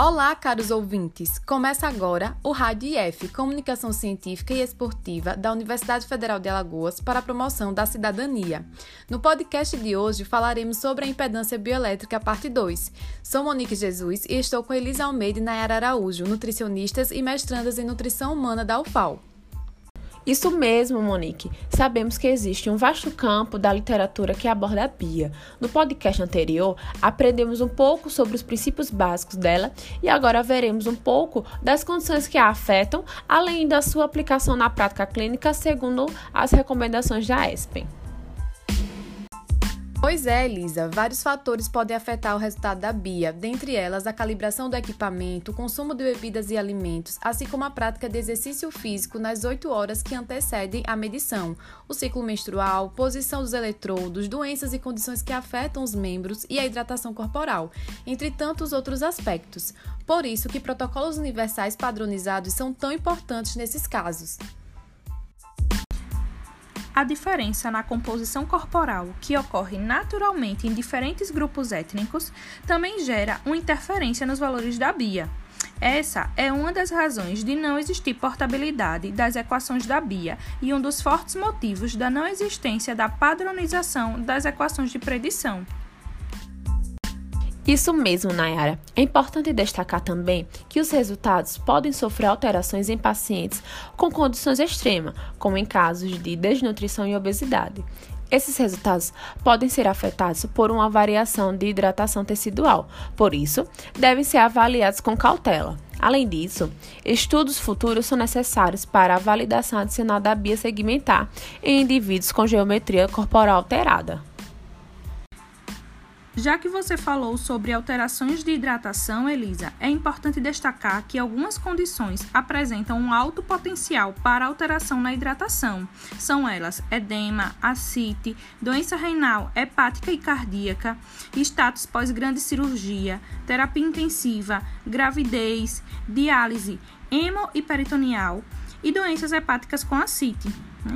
Olá, caros ouvintes! Começa agora o Rádio IF, Comunicação Científica e Esportiva da Universidade Federal de Alagoas para a promoção da cidadania. No podcast de hoje falaremos sobre a impedância bioelétrica, parte 2. Sou Monique Jesus e estou com Elisa Almeida e Nayara Araújo, nutricionistas e mestrandas em nutrição humana da UFAL. Isso mesmo, Monique. Sabemos que existe um vasto campo da literatura que aborda a Bia. No podcast anterior, aprendemos um pouco sobre os princípios básicos dela e agora veremos um pouco das condições que a afetam, além da sua aplicação na prática clínica segundo as recomendações da ESPEN. Pois é, Elisa, vários fatores podem afetar o resultado da BIA, dentre elas a calibração do equipamento, o consumo de bebidas e alimentos, assim como a prática de exercício físico nas 8 horas que antecedem a medição, o ciclo menstrual, posição dos eletrodos, doenças e condições que afetam os membros e a hidratação corporal, entre tantos outros aspectos. Por isso que protocolos universais padronizados são tão importantes nesses casos. A diferença na composição corporal, que ocorre naturalmente em diferentes grupos étnicos, também gera uma interferência nos valores da BIA. Essa é uma das razões de não existir portabilidade das equações da BIA e um dos fortes motivos da não existência da padronização das equações de predição. Isso mesmo, Nayara. É importante destacar também que os resultados podem sofrer alterações em pacientes com condições extremas, como em casos de desnutrição e obesidade. Esses resultados podem ser afetados por uma variação de hidratação tecidual, por isso, devem ser avaliados com cautela. Além disso, estudos futuros são necessários para a validação adicional da BIA segmentar em indivíduos com geometria corporal alterada. Já que você falou sobre alterações de hidratação, Elisa, é importante destacar que algumas condições apresentam um alto potencial para alteração na hidratação. São elas edema, ascite, doença renal, hepática e cardíaca, status pós-grande cirurgia, terapia intensiva, gravidez, diálise hemo e peritoneal e doenças hepáticas com ascite.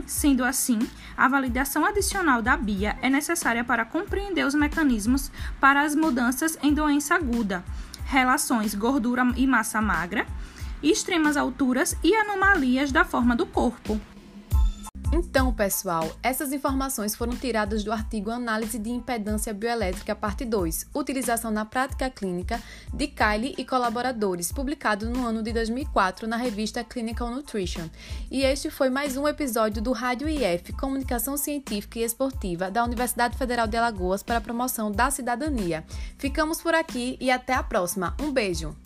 Sendo assim, a validação adicional da BIA é necessária para compreender os mecanismos para as mudanças em doença aguda, relações gordura e massa magra, extremas alturas e anomalias da forma do corpo. Então, pessoal, essas informações foram tiradas do artigo Análise de Impedância Bioelétrica, parte 2, Utilização na Prática Clínica, de Kylie e colaboradores, publicado no ano de 2004 na revista Clinical Nutrition. E este foi mais um episódio do Rádio IF, Comunicação Científica e Esportiva, da Universidade Federal de Alagoas para a promoção da cidadania. Ficamos por aqui e até a próxima. Um beijo!